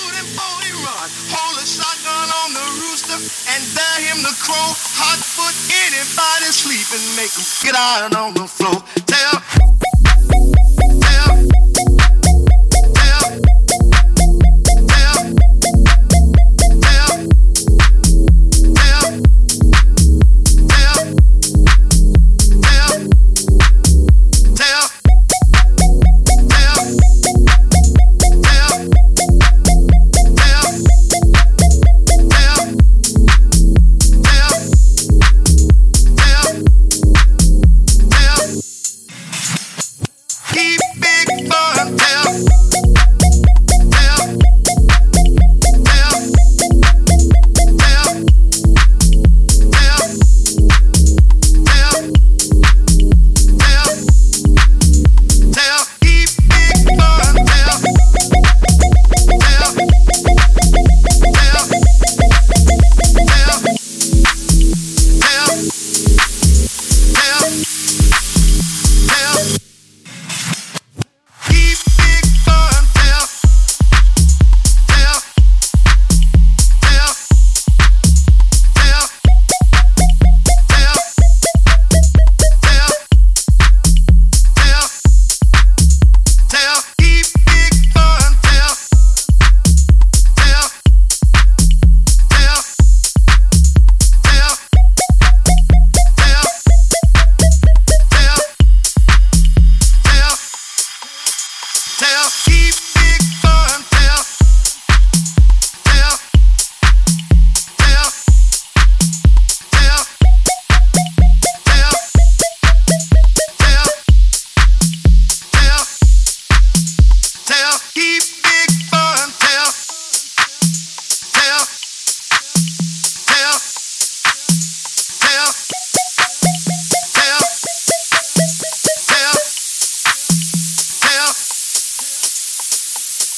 Golden boy rod, hold a shotgun on the rooster and dare him to crow. Hot foot anybody sleeping, make him get out on the floor. Tell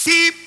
see